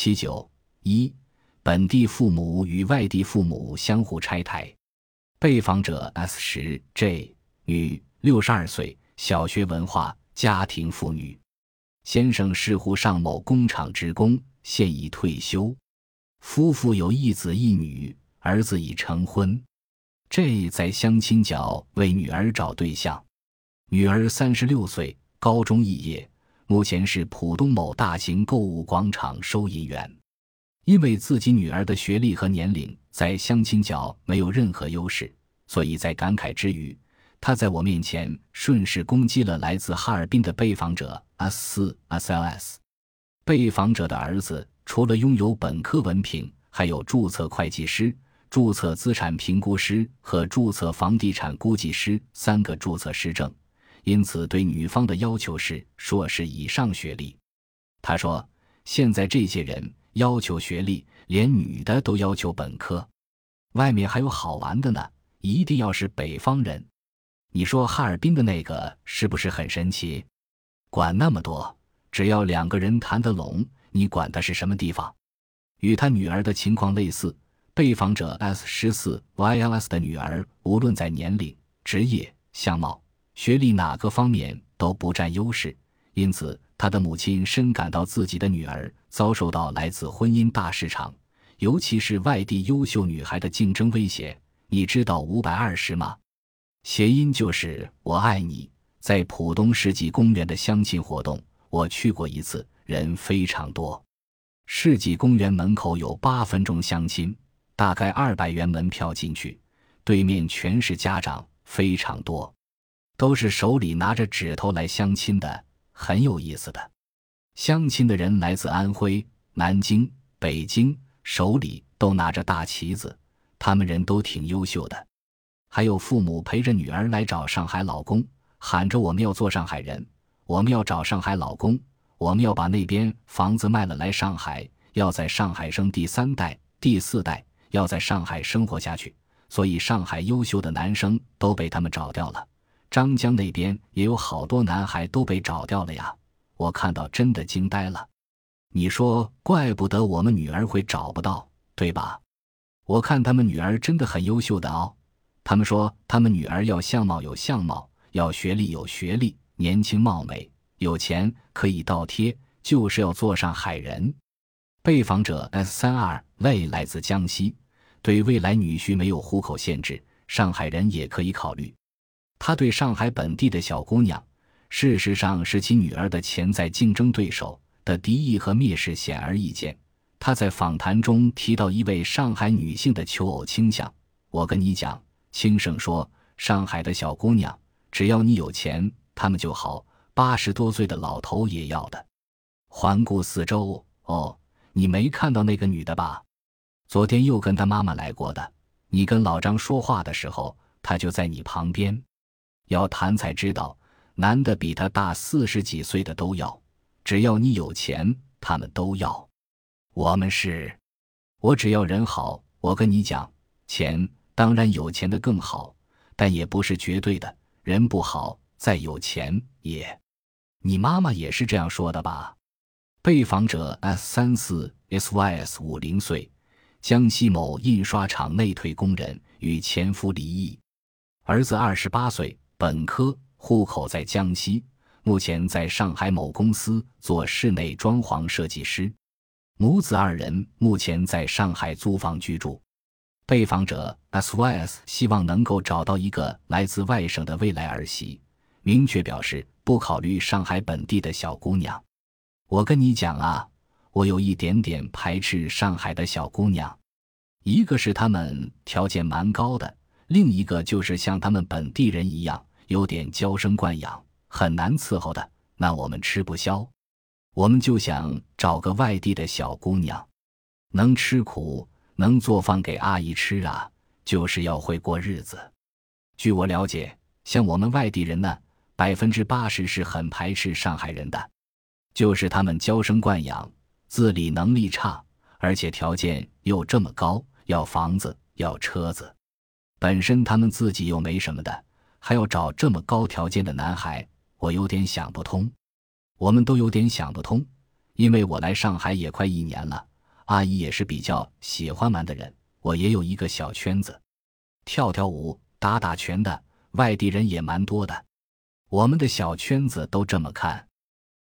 七九一，本地父母与外地父母相互拆台。被访者 S 十 J 女，六十二岁，小学文化，家庭妇女。先生是沪上某工厂职工，现已退休。夫妇有一子一女，儿子已成婚。J 在相亲角为女儿找对象，女儿三十六岁，高中肄业，目前是浦东某大型购物广场收银员。因为自己女儿的学历和年龄在相亲角没有任何优势，所以在感慨之余，他在我面前顺势攻击了来自哈尔滨的被访者 S 四 SLS。被访者的儿子除了拥有本科文凭，还有注册会计师。注册资产评估师和注册房地产估计师三个注册师证，因此对女方的要求是硕士以上学历。他说：“现在这些人要求学历，连女的都要求本科。外面还有好玩的呢，一定要是北方人。你说哈尔滨的那个是不是很神奇？管那么多，只要两个人谈得拢，你管他是什么地方？与他女儿的情况类似。”被访者 S 十四 YLS 的女儿，无论在年龄、职业、相貌、学历哪个方面都不占优势，因此他的母亲深感到自己的女儿遭受到来自婚姻大市场，尤其是外地优秀女孩的竞争威胁。你知道五百二十吗？谐音就是“我爱你”。在浦东世纪公园的相亲活动，我去过一次，人非常多。世纪公园门口有八分钟相亲。大概二百元门票进去，对面全是家长，非常多，都是手里拿着指头来相亲的，很有意思的。相亲的人来自安徽、南京、北京，手里都拿着大旗子，他们人都挺优秀的。还有父母陪着女儿来找上海老公，喊着我们要做上海人，我们要找上海老公，我们要把那边房子卖了来上海，要在上海生第三代、第四代。要在上海生活下去，所以上海优秀的男生都被他们找掉了。张江那边也有好多男孩都被找掉了呀，我看到真的惊呆了。你说，怪不得我们女儿会找不到，对吧？我看他们女儿真的很优秀的哦。他们说，他们女儿要相貌有相貌，要学历有学历，年轻貌美，有钱可以倒贴，就是要做上海人。被访者 S 三二为来自江西，对未来女婿没有户口限制，上海人也可以考虑。他对上海本地的小姑娘，事实上是其女儿的潜在竞争对手的敌意和蔑视显而易见。他在访谈中提到一位上海女性的求偶倾向，我跟你讲，轻声说，上海的小姑娘，只要你有钱，他们就好，八十多岁的老头也要的。环顾四周，哦。你没看到那个女的吧？昨天又跟她妈妈来过的。你跟老张说话的时候，她就在你旁边。要谈才知道，男的比她大四十几岁的都要，只要你有钱，他们都要。我们是，我只要人好。我跟你讲，钱当然有钱的更好，但也不是绝对的。人不好，再有钱也。你妈妈也是这样说的吧？被访者 S 三四 SYS 五零岁，江西某印刷厂内退工人，与前夫离异，儿子二十八岁，本科，户口在江西，目前在上海某公司做室内装潢设计师，母子二人目前在上海租房居住。被访者 SYS 希望能够找到一个来自外省的未来儿媳，明确表示不考虑上海本地的小姑娘。我跟你讲啊，我有一点点排斥上海的小姑娘，一个是她们条件蛮高的，另一个就是像他们本地人一样，有点娇生惯养，很难伺候的。那我们吃不消，我们就想找个外地的小姑娘，能吃苦，能做饭给阿姨吃啊，就是要会过日子。据我了解，像我们外地人呢，百分之八十是很排斥上海人的。就是他们娇生惯养，自理能力差，而且条件又这么高，要房子要车子，本身他们自己又没什么的，还要找这么高条件的男孩，我有点想不通。我们都有点想不通，因为我来上海也快一年了，阿姨也是比较喜欢玩的人，我也有一个小圈子，跳跳舞、打打拳的外地人也蛮多的。我们的小圈子都这么看。